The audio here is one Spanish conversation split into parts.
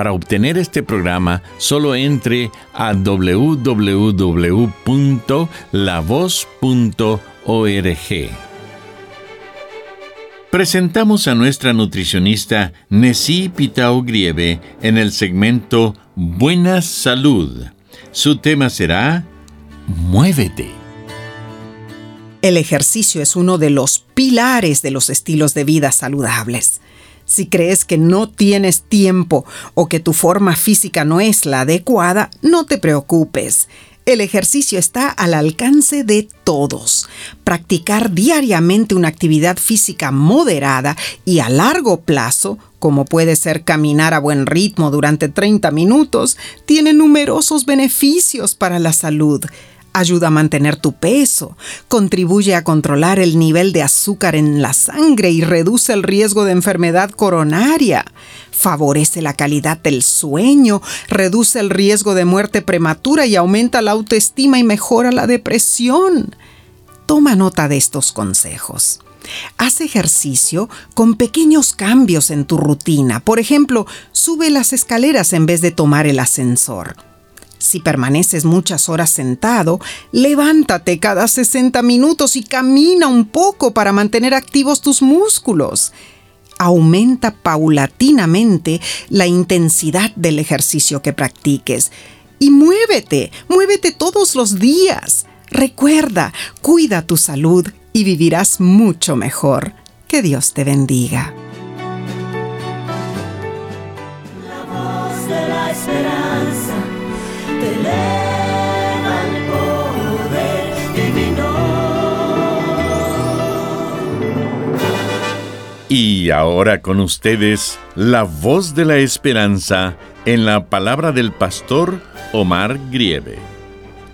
Para obtener este programa, solo entre a www.lavoz.org. Presentamos a nuestra nutricionista Nessie Pitao Grieve en el segmento Buena Salud. Su tema será Muévete. El ejercicio es uno de los pilares de los estilos de vida saludables. Si crees que no tienes tiempo o que tu forma física no es la adecuada, no te preocupes. El ejercicio está al alcance de todos. Practicar diariamente una actividad física moderada y a largo plazo, como puede ser caminar a buen ritmo durante 30 minutos, tiene numerosos beneficios para la salud ayuda a mantener tu peso, contribuye a controlar el nivel de azúcar en la sangre y reduce el riesgo de enfermedad coronaria, favorece la calidad del sueño, reduce el riesgo de muerte prematura y aumenta la autoestima y mejora la depresión. Toma nota de estos consejos. Haz ejercicio con pequeños cambios en tu rutina. Por ejemplo, sube las escaleras en vez de tomar el ascensor. Si permaneces muchas horas sentado, levántate cada 60 minutos y camina un poco para mantener activos tus músculos. Aumenta paulatinamente la intensidad del ejercicio que practiques. Y muévete, muévete todos los días. Recuerda, cuida tu salud y vivirás mucho mejor. Que Dios te bendiga. Y ahora con ustedes, la voz de la esperanza en la palabra del pastor Omar Grieve.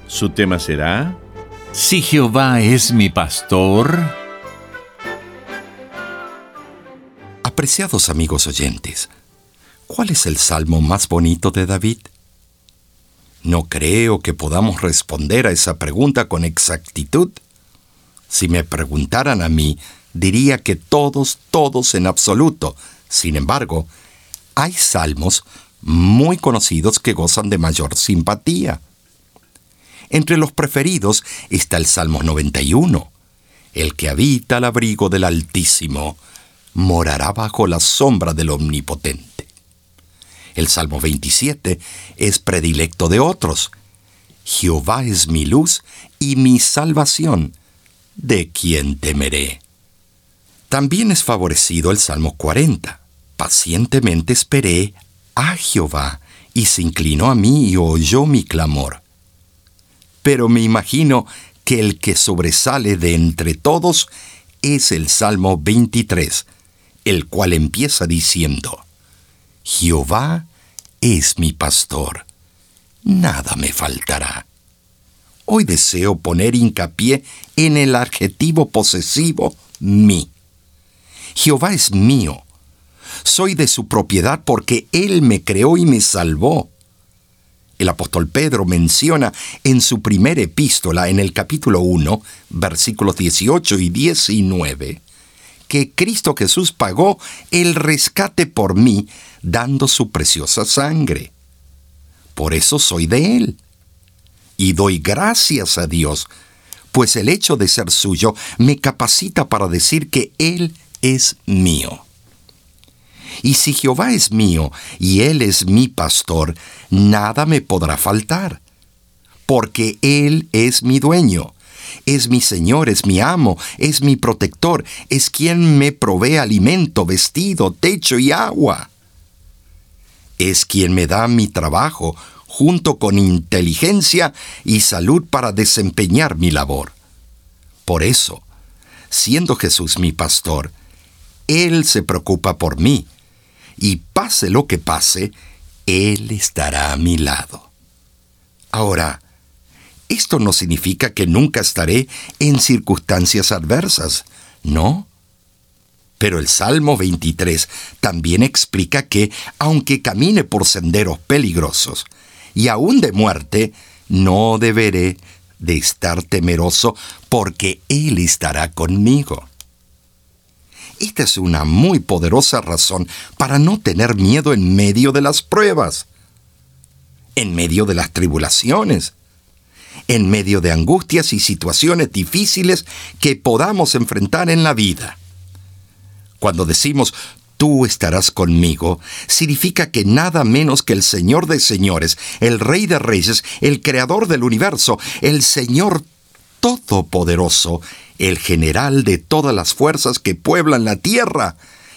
Su tema será, Si Jehová es mi pastor. Apreciados amigos oyentes, ¿cuál es el salmo más bonito de David? No creo que podamos responder a esa pregunta con exactitud. Si me preguntaran a mí, diría que todos, todos en absoluto. Sin embargo, hay salmos muy conocidos que gozan de mayor simpatía. Entre los preferidos está el Salmo 91. El que habita al abrigo del Altísimo morará bajo la sombra del Omnipotente. El Salmo 27 es predilecto de otros. Jehová es mi luz y mi salvación. ¿De quién temeré? También es favorecido el Salmo 40. Pacientemente esperé a Jehová, y se inclinó a mí y oyó mi clamor. Pero me imagino que el que sobresale de entre todos es el Salmo 23, el cual empieza diciendo, Jehová es mi pastor, nada me faltará. Hoy deseo poner hincapié en el adjetivo posesivo mi. Jehová es mío. Soy de su propiedad porque Él me creó y me salvó. El apóstol Pedro menciona en su primera epístola, en el capítulo 1, versículos 18 y 19, que Cristo Jesús pagó el rescate por mí, dando su preciosa sangre. Por eso soy de Él. Y doy gracias a Dios, pues el hecho de ser suyo me capacita para decir que Él es mío. Y si Jehová es mío y Él es mi pastor, nada me podrá faltar, porque Él es mi dueño, es mi Señor, es mi amo, es mi protector, es quien me provee alimento, vestido, techo y agua. Es quien me da mi trabajo, junto con inteligencia y salud para desempeñar mi labor. Por eso, siendo Jesús mi pastor, Él se preocupa por mí, y pase lo que pase, Él estará a mi lado. Ahora, esto no significa que nunca estaré en circunstancias adversas, ¿no? Pero el Salmo 23 también explica que, aunque camine por senderos peligrosos y aún de muerte, no deberé de estar temeroso porque Él estará conmigo. Esta es una muy poderosa razón para no tener miedo en medio de las pruebas, en medio de las tribulaciones, en medio de angustias y situaciones difíciles que podamos enfrentar en la vida. Cuando decimos tú estarás conmigo, significa que nada menos que el Señor de señores, el Rey de reyes, el Creador del universo, el Señor Todopoderoso, el general de todas las fuerzas que pueblan la tierra,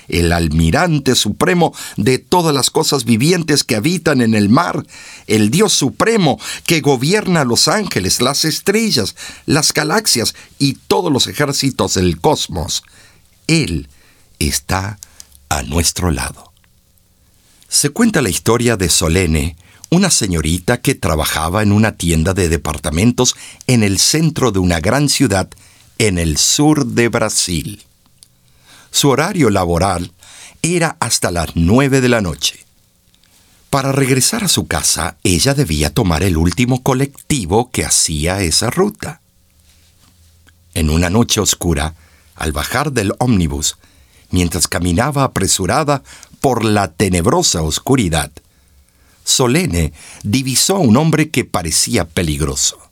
el almirante supremo de todas las cosas vivientes que habitan en el mar, el Dios supremo que gobierna los ángeles, las estrellas, las galaxias y todos los ejércitos del cosmos. Él está a nuestro lado. Se cuenta la historia de Solene, una señorita que trabajaba en una tienda de departamentos en el centro de una gran ciudad en el sur de Brasil. Su horario laboral era hasta las nueve de la noche. Para regresar a su casa, ella debía tomar el último colectivo que hacía esa ruta. En una noche oscura, al bajar del ómnibus, mientras caminaba apresurada por la tenebrosa oscuridad, Solene divisó a un hombre que parecía peligroso.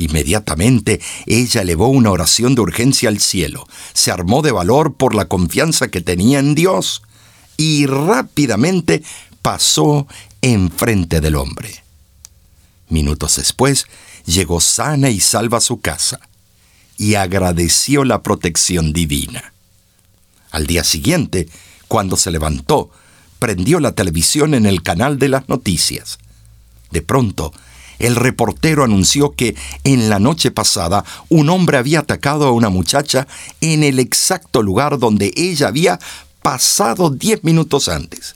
Inmediatamente ella elevó una oración de urgencia al cielo, se armó de valor por la confianza que tenía en Dios y rápidamente pasó enfrente del hombre. Minutos después llegó sana y salva a su casa y agradeció la protección divina. Al día siguiente, cuando se levantó, prendió la televisión en el canal de las noticias. De pronto, el reportero anunció que en la noche pasada un hombre había atacado a una muchacha en el exacto lugar donde ella había pasado diez minutos antes.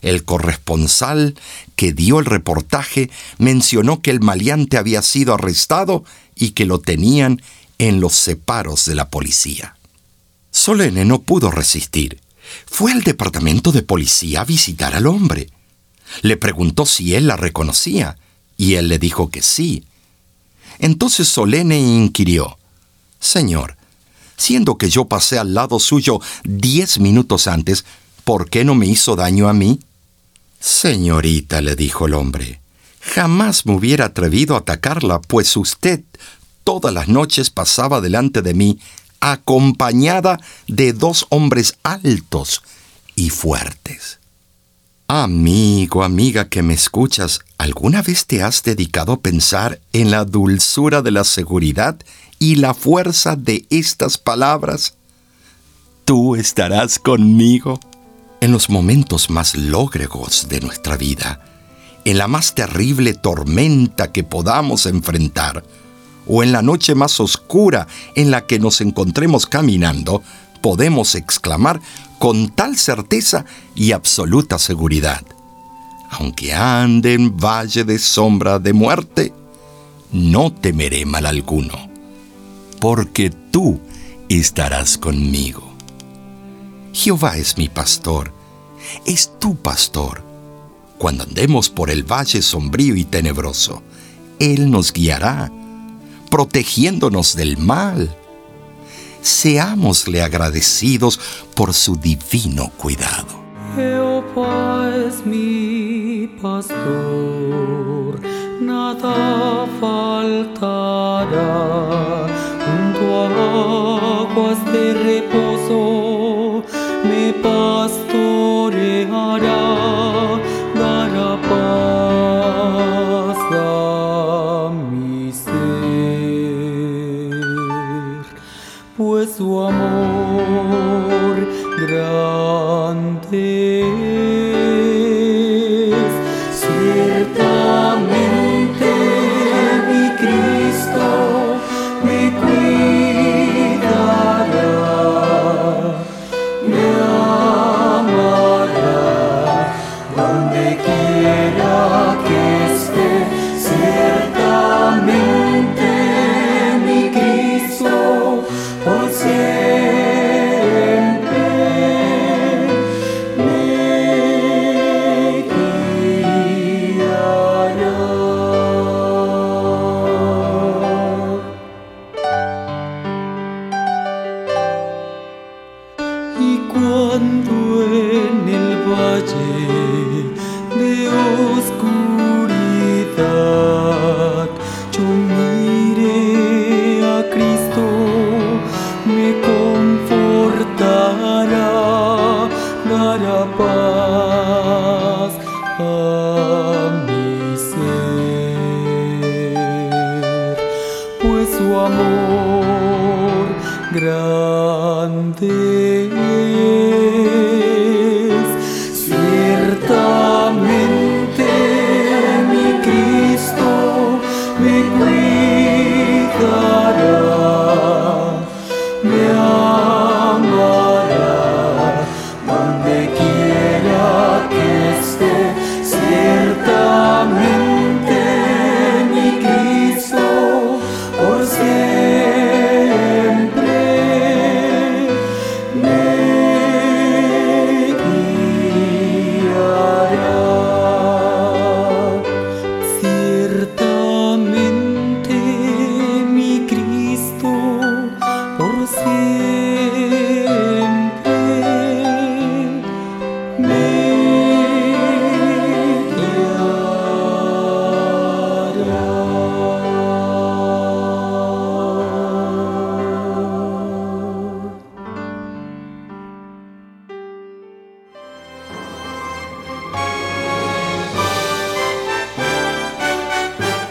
El corresponsal que dio el reportaje mencionó que el maleante había sido arrestado y que lo tenían en los separos de la policía. Solene no pudo resistir. Fue al departamento de policía a visitar al hombre. Le preguntó si él la reconocía, y él le dijo que sí. Entonces Solene inquirió, Señor, siendo que yo pasé al lado suyo diez minutos antes, ¿por qué no me hizo daño a mí? Señorita, le dijo el hombre, jamás me hubiera atrevido a atacarla, pues usted todas las noches pasaba delante de mí acompañada de dos hombres altos y fuertes. Amigo, amiga que me escuchas, ¿alguna vez te has dedicado a pensar en la dulzura de la seguridad y la fuerza de estas palabras? Tú estarás conmigo en los momentos más lógregos de nuestra vida, en la más terrible tormenta que podamos enfrentar, o en la noche más oscura en la que nos encontremos caminando, podemos exclamar con tal certeza y absoluta seguridad, aunque ande en valle de sombra de muerte, no temeré mal alguno, porque tú estarás conmigo. Jehová es mi pastor, es tu pastor. Cuando andemos por el valle sombrío y tenebroso, Él nos guiará protegiéndonos del mal. Seámosle agradecidos por su divino cuidado. Jehová es mi pastor, nada faltará. Junto a aguas de reposo me there 따라 날아봐.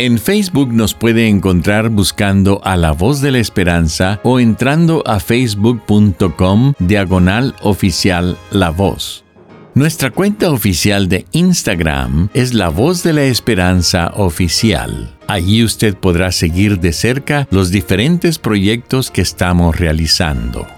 En Facebook nos puede encontrar buscando a la voz de la esperanza o entrando a facebook.com diagonal oficial la voz. Nuestra cuenta oficial de Instagram es La Voz de la Esperanza Oficial. Allí usted podrá seguir de cerca los diferentes proyectos que estamos realizando.